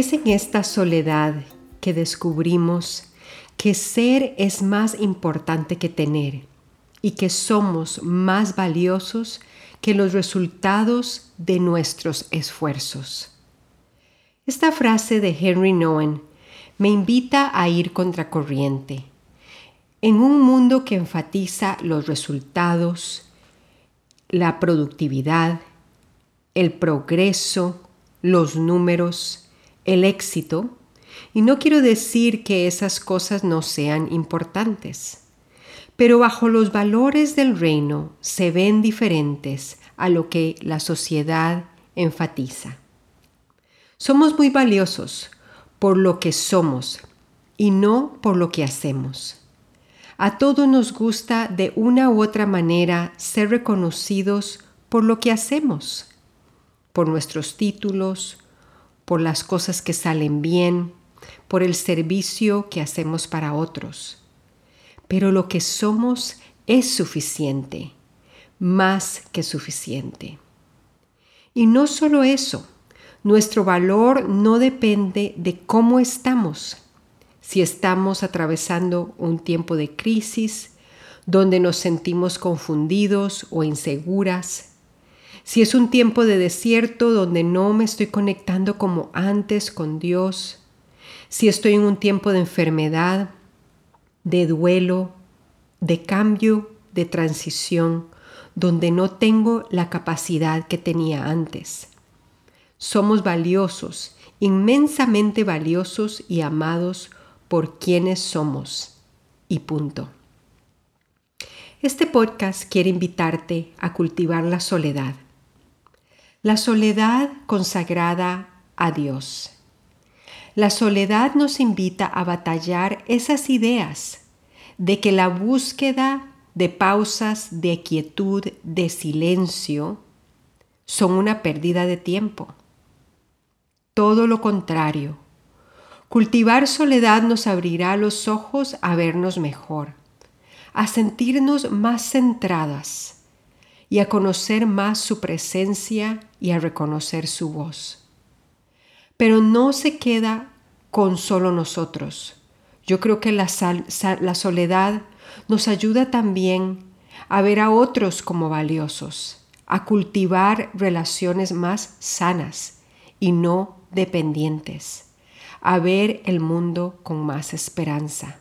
Es en esta soledad que descubrimos que ser es más importante que tener y que somos más valiosos que los resultados de nuestros esfuerzos. Esta frase de Henry Nowen me invita a ir contracorriente. En un mundo que enfatiza los resultados, la productividad, el progreso, los números, el éxito, y no quiero decir que esas cosas no sean importantes, pero bajo los valores del reino se ven diferentes a lo que la sociedad enfatiza. Somos muy valiosos por lo que somos y no por lo que hacemos. A todos nos gusta de una u otra manera ser reconocidos por lo que hacemos, por nuestros títulos, por las cosas que salen bien, por el servicio que hacemos para otros. Pero lo que somos es suficiente, más que suficiente. Y no solo eso, nuestro valor no depende de cómo estamos. Si estamos atravesando un tiempo de crisis, donde nos sentimos confundidos o inseguras, si es un tiempo de desierto donde no me estoy conectando como antes con Dios, si estoy en un tiempo de enfermedad, de duelo, de cambio, de transición, donde no tengo la capacidad que tenía antes. Somos valiosos, inmensamente valiosos y amados por quienes somos. Y punto. Este podcast quiere invitarte a cultivar la soledad la soledad consagrada a Dios. La soledad nos invita a batallar esas ideas de que la búsqueda de pausas, de quietud, de silencio, son una pérdida de tiempo. Todo lo contrario. Cultivar soledad nos abrirá los ojos a vernos mejor, a sentirnos más centradas, y a conocer más su presencia y a reconocer su voz. Pero no se queda con solo nosotros. Yo creo que la, la soledad nos ayuda también a ver a otros como valiosos, a cultivar relaciones más sanas y no dependientes, a ver el mundo con más esperanza.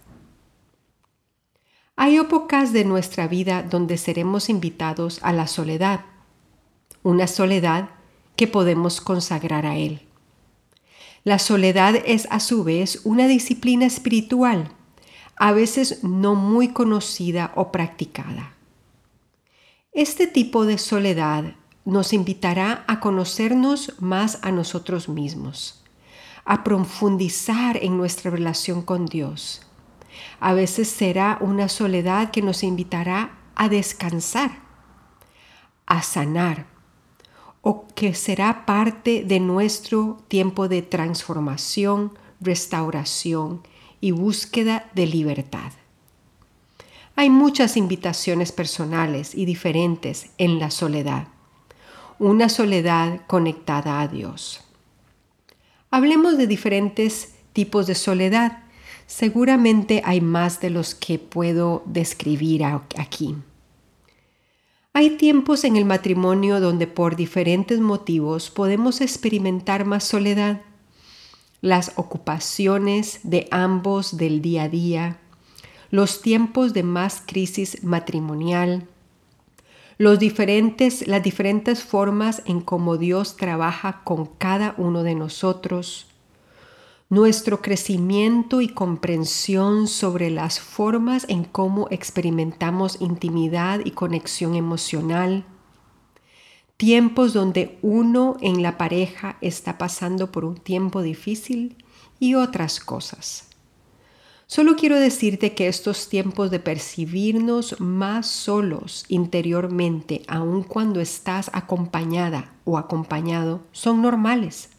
Hay épocas de nuestra vida donde seremos invitados a la soledad, una soledad que podemos consagrar a Él. La soledad es a su vez una disciplina espiritual, a veces no muy conocida o practicada. Este tipo de soledad nos invitará a conocernos más a nosotros mismos, a profundizar en nuestra relación con Dios a veces será una soledad que nos invitará a descansar, a sanar, o que será parte de nuestro tiempo de transformación, restauración y búsqueda de libertad. Hay muchas invitaciones personales y diferentes en la soledad, una soledad conectada a Dios. Hablemos de diferentes tipos de soledad Seguramente hay más de los que puedo describir aquí. Hay tiempos en el matrimonio donde por diferentes motivos podemos experimentar más soledad. Las ocupaciones de ambos del día a día, los tiempos de más crisis matrimonial, las diferentes formas en cómo Dios trabaja con cada uno de nosotros, nuestro crecimiento y comprensión sobre las formas en cómo experimentamos intimidad y conexión emocional, tiempos donde uno en la pareja está pasando por un tiempo difícil y otras cosas. Solo quiero decirte que estos tiempos de percibirnos más solos interiormente, aun cuando estás acompañada o acompañado, son normales.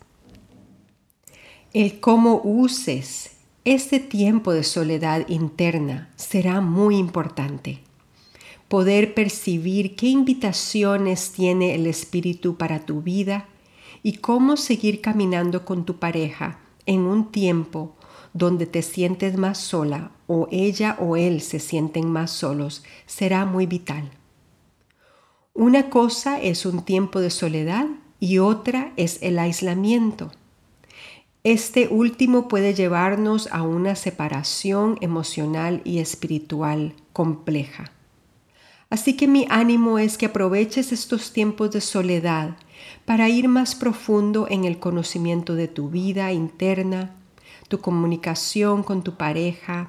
El cómo uses este tiempo de soledad interna será muy importante. Poder percibir qué invitaciones tiene el Espíritu para tu vida y cómo seguir caminando con tu pareja en un tiempo donde te sientes más sola o ella o él se sienten más solos será muy vital. Una cosa es un tiempo de soledad y otra es el aislamiento. Este último puede llevarnos a una separación emocional y espiritual compleja. Así que mi ánimo es que aproveches estos tiempos de soledad para ir más profundo en el conocimiento de tu vida interna, tu comunicación con tu pareja,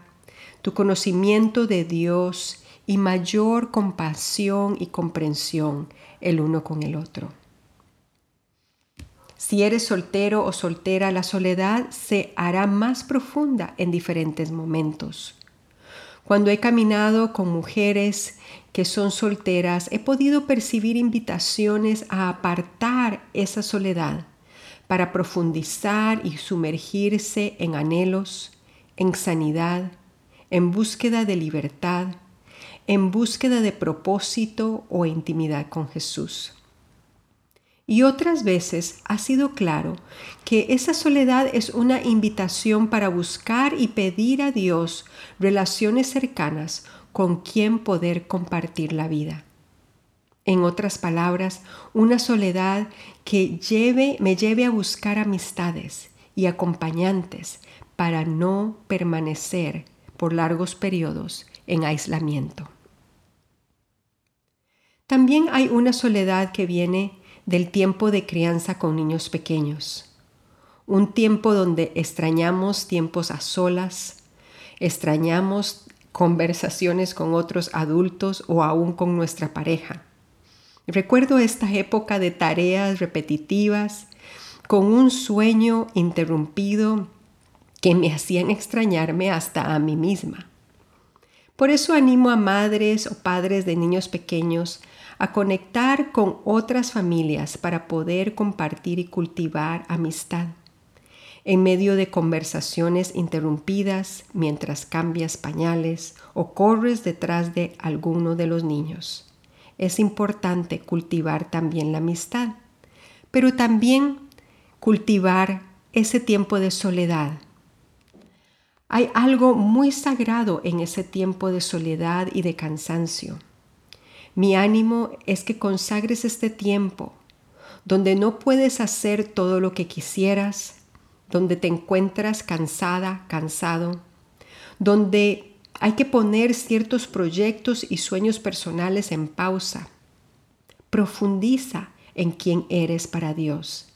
tu conocimiento de Dios y mayor compasión y comprensión el uno con el otro. Si eres soltero o soltera, la soledad se hará más profunda en diferentes momentos. Cuando he caminado con mujeres que son solteras, he podido percibir invitaciones a apartar esa soledad para profundizar y sumergirse en anhelos, en sanidad, en búsqueda de libertad, en búsqueda de propósito o intimidad con Jesús. Y otras veces ha sido claro que esa soledad es una invitación para buscar y pedir a Dios relaciones cercanas con quien poder compartir la vida. En otras palabras, una soledad que lleve, me lleve a buscar amistades y acompañantes para no permanecer por largos periodos en aislamiento. También hay una soledad que viene del tiempo de crianza con niños pequeños, un tiempo donde extrañamos tiempos a solas, extrañamos conversaciones con otros adultos o aún con nuestra pareja Recuerdo esta época de tareas repetitivas, con un sueño interrumpido que me hacían extrañarme hasta a mí misma. Por eso animo a madres o padres de niños pequeños a conectar con otras familias para poder compartir y cultivar amistad. En medio de conversaciones interrumpidas mientras cambias pañales o corres detrás de alguno de los niños es importante cultivar también la amistad, pero también cultivar ese tiempo de soledad. Hay algo muy sagrado en ese tiempo de soledad y de cansancio. Mi ánimo es que consagres este tiempo donde no puedes hacer todo lo que quisieras, donde te encuentras cansada, cansado, donde hay que poner ciertos proyectos y sueños personales en pausa. Profundiza en quién eres para Dios.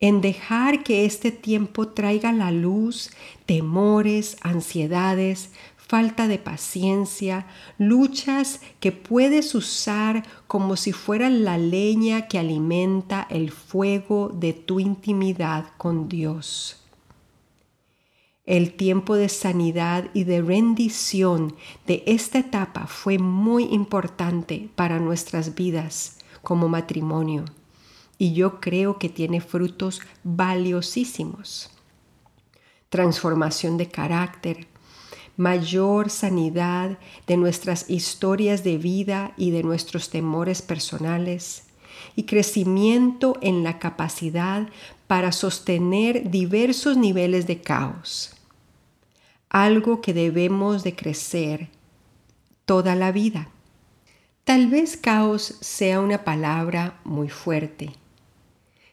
En dejar que este tiempo traiga la luz temores, ansiedades, falta de paciencia, luchas que puedes usar como si fueran la leña que alimenta el fuego de tu intimidad con Dios. El tiempo de sanidad y de rendición de esta etapa fue muy importante para nuestras vidas como matrimonio y yo creo que tiene frutos valiosísimos. Transformación de carácter, mayor sanidad de nuestras historias de vida y de nuestros temores personales y crecimiento en la capacidad para sostener diversos niveles de caos, algo que debemos de crecer toda la vida. Tal vez caos sea una palabra muy fuerte,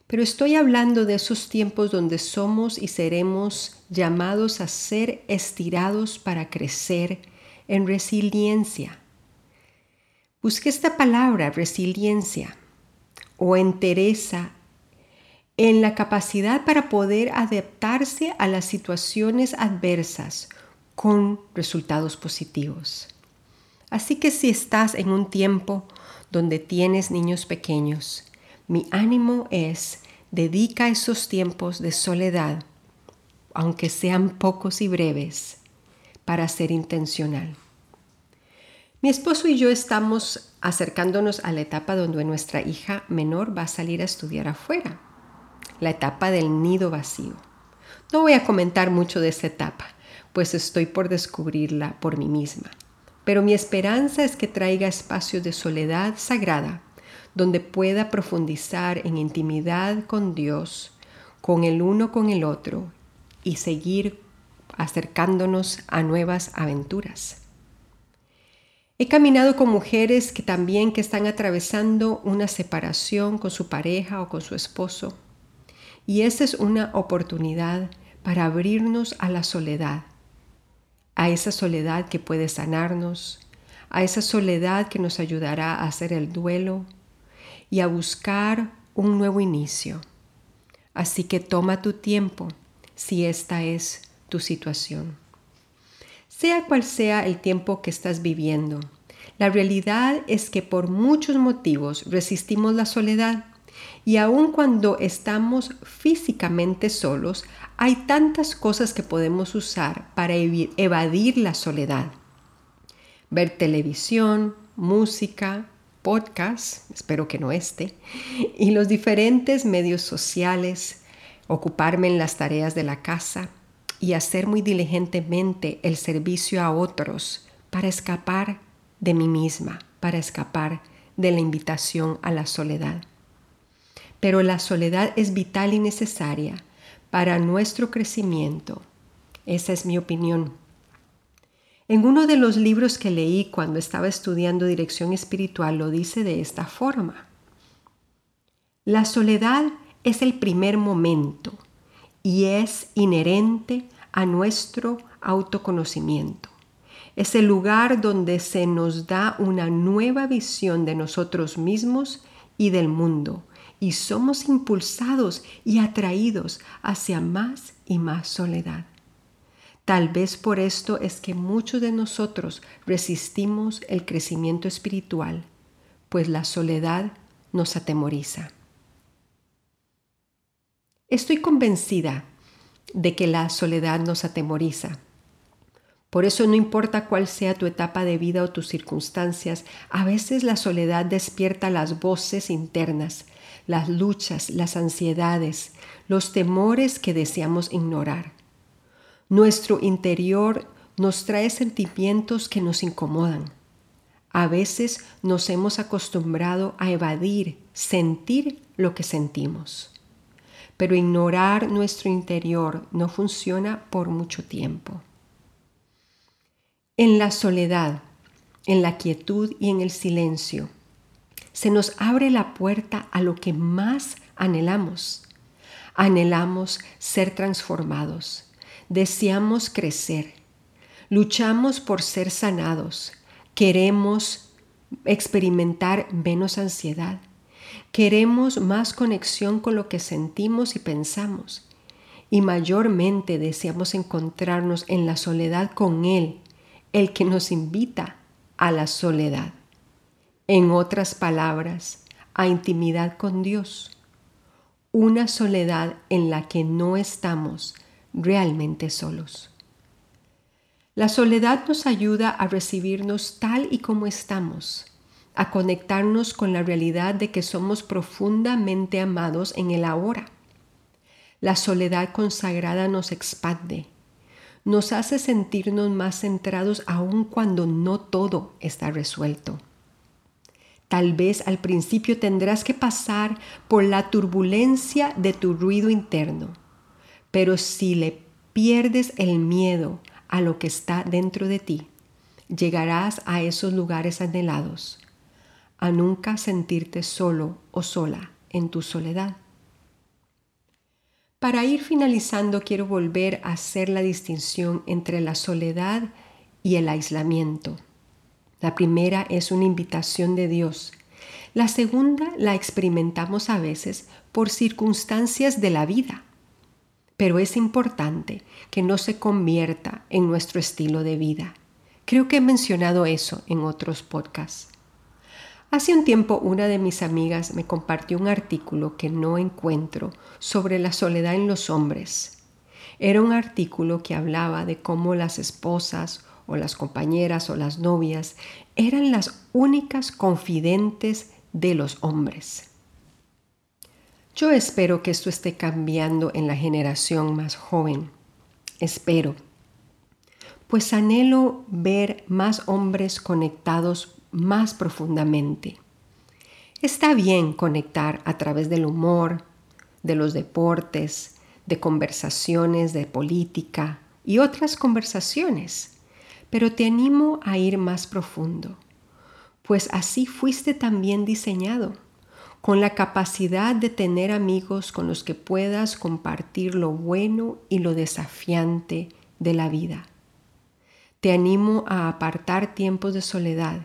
pero estoy hablando de esos tiempos donde somos y seremos llamados a ser estirados para crecer en resiliencia. Busque esta palabra, resiliencia, o entereza en la capacidad para poder adaptarse a las situaciones adversas con resultados positivos. Así que si estás en un tiempo donde tienes niños pequeños, mi ánimo es dedica esos tiempos de soledad aunque sean pocos y breves, para ser intencional. Mi esposo y yo estamos acercándonos a la etapa donde nuestra hija menor va a salir a estudiar afuera, la etapa del nido vacío. No voy a comentar mucho de esa etapa, pues estoy por descubrirla por mí misma. Pero mi esperanza es que traiga espacios de soledad sagrada, donde pueda profundizar en intimidad con Dios, con el uno con el otro y seguir acercándonos a nuevas aventuras. He caminado con mujeres que también que están atravesando una separación con su pareja o con su esposo. Y esa es una oportunidad para abrirnos a la soledad, a esa soledad que puede sanarnos, a esa soledad que nos ayudará a hacer el duelo y a buscar un nuevo inicio. Así que toma tu tiempo si esta es tu situación. Sea cual sea el tiempo que estás viviendo, la realidad es que por muchos motivos resistimos la soledad y aun cuando estamos físicamente solos, hay tantas cosas que podemos usar para evadir la soledad. Ver televisión, música, podcast, espero que no esté, y los diferentes medios sociales, ocuparme en las tareas de la casa y hacer muy diligentemente el servicio a otros para escapar de mí misma, para escapar de la invitación a la soledad. Pero la soledad es vital y necesaria para nuestro crecimiento. Esa es mi opinión. En uno de los libros que leí cuando estaba estudiando dirección espiritual lo dice de esta forma. La soledad es el primer momento y es inherente a nuestro autoconocimiento. Es el lugar donde se nos da una nueva visión de nosotros mismos y del mundo y somos impulsados y atraídos hacia más y más soledad. Tal vez por esto es que muchos de nosotros resistimos el crecimiento espiritual, pues la soledad nos atemoriza. Estoy convencida de que la soledad nos atemoriza. Por eso no importa cuál sea tu etapa de vida o tus circunstancias, a veces la soledad despierta las voces internas, las luchas, las ansiedades, los temores que deseamos ignorar. Nuestro interior nos trae sentimientos que nos incomodan. A veces nos hemos acostumbrado a evadir, sentir lo que sentimos. Pero ignorar nuestro interior no funciona por mucho tiempo. En la soledad, en la quietud y en el silencio, se nos abre la puerta a lo que más anhelamos. Anhelamos ser transformados deseamos crecer, luchamos por ser sanados, queremos experimentar menos ansiedad, queremos más conexión con lo que sentimos y pensamos y mayormente deseamos encontrarnos en la soledad con Él, el que nos invita a la soledad. En otras palabras, a intimidad con Dios. Una soledad en la que no estamos realmente solos. La soledad nos ayuda a recibirnos tal y como estamos, a conectarnos con la realidad de que somos profundamente amados en el ahora. La soledad consagrada nos expande, nos hace sentirnos más centrados aun cuando no todo está resuelto. Tal vez al principio tendrás que pasar por la turbulencia de tu ruido interno pero si le pierdes el miedo a lo que está dentro de ti, llegarás a esos lugares anhelados, a nunca sentirte solo o sola en tu soledad. Para ir finalizando, quiero volver a hacer la distinción entre la soledad y el aislamiento. La primera es una invitación de Dios. La segunda la experimentamos a veces por circunstancias de la vida pero es importante que no se convierta en nuestro estilo de vida. Creo que he mencionado eso en otros podcasts. Hace un tiempo una de mis amigas me compartió un artículo que no encuentro sobre la soledad en los hombres. Era un artículo que hablaba de cómo las esposas o las compañeras o las novias eran las únicas confidentes de los hombres. Yo espero que esto esté cambiando en la generación más joven. Espero. Pues anhelo ver más hombres conectados más profundamente. Está bien conectar a través del humor, de los deportes, de conversaciones de política y otras conversaciones, pero te animo a ir más profundo, pues así fuiste también diseñado, con la capacidad de tener amigos con los que puedas compartir lo bueno y lo desafiante de la vida. Te animo a apartar tiempos de soledad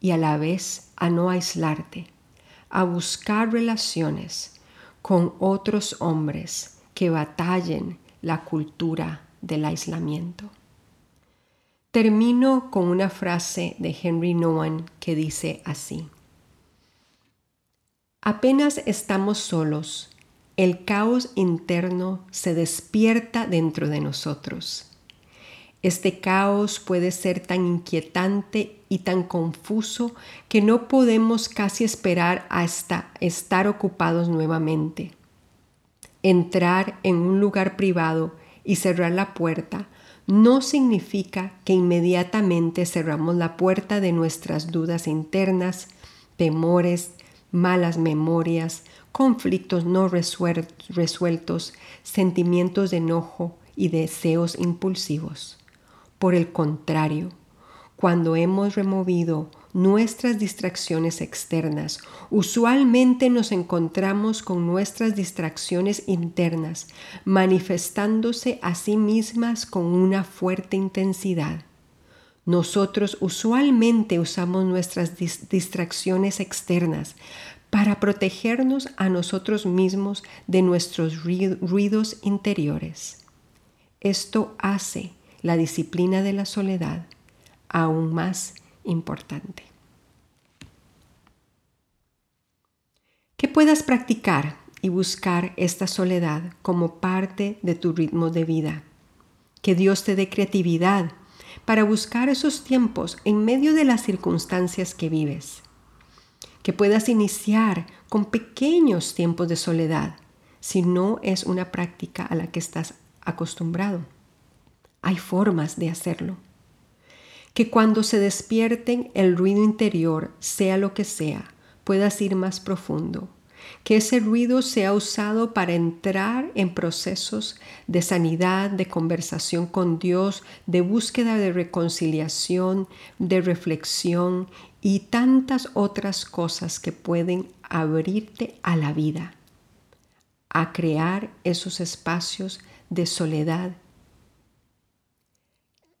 y a la vez a no aislarte, a buscar relaciones con otros hombres que batallen la cultura del aislamiento. Termino con una frase de Henry Nowen que dice así. Apenas estamos solos, el caos interno se despierta dentro de nosotros. Este caos puede ser tan inquietante y tan confuso que no podemos casi esperar hasta estar ocupados nuevamente. Entrar en un lugar privado y cerrar la puerta no significa que inmediatamente cerramos la puerta de nuestras dudas internas, temores, malas memorias, conflictos no resueltos, sentimientos de enojo y deseos impulsivos. Por el contrario, cuando hemos removido nuestras distracciones externas, usualmente nos encontramos con nuestras distracciones internas manifestándose a sí mismas con una fuerte intensidad. Nosotros usualmente usamos nuestras distracciones externas para protegernos a nosotros mismos de nuestros ruidos interiores. Esto hace la disciplina de la soledad aún más importante. Que puedas practicar y buscar esta soledad como parte de tu ritmo de vida. Que Dios te dé creatividad para buscar esos tiempos en medio de las circunstancias que vives. Que puedas iniciar con pequeños tiempos de soledad si no es una práctica a la que estás acostumbrado. Hay formas de hacerlo. Que cuando se despierten el ruido interior, sea lo que sea, puedas ir más profundo. Que ese ruido sea usado para entrar en procesos de sanidad, de conversación con Dios, de búsqueda de reconciliación, de reflexión y tantas otras cosas que pueden abrirte a la vida, a crear esos espacios de soledad.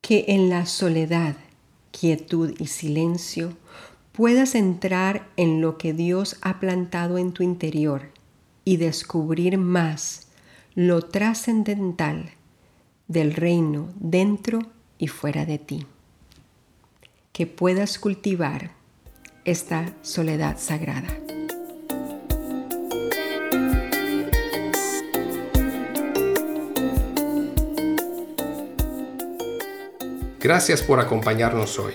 Que en la soledad, quietud y silencio puedas entrar en lo que Dios ha plantado en tu interior y descubrir más lo trascendental del reino dentro y fuera de ti. Que puedas cultivar esta soledad sagrada. Gracias por acompañarnos hoy.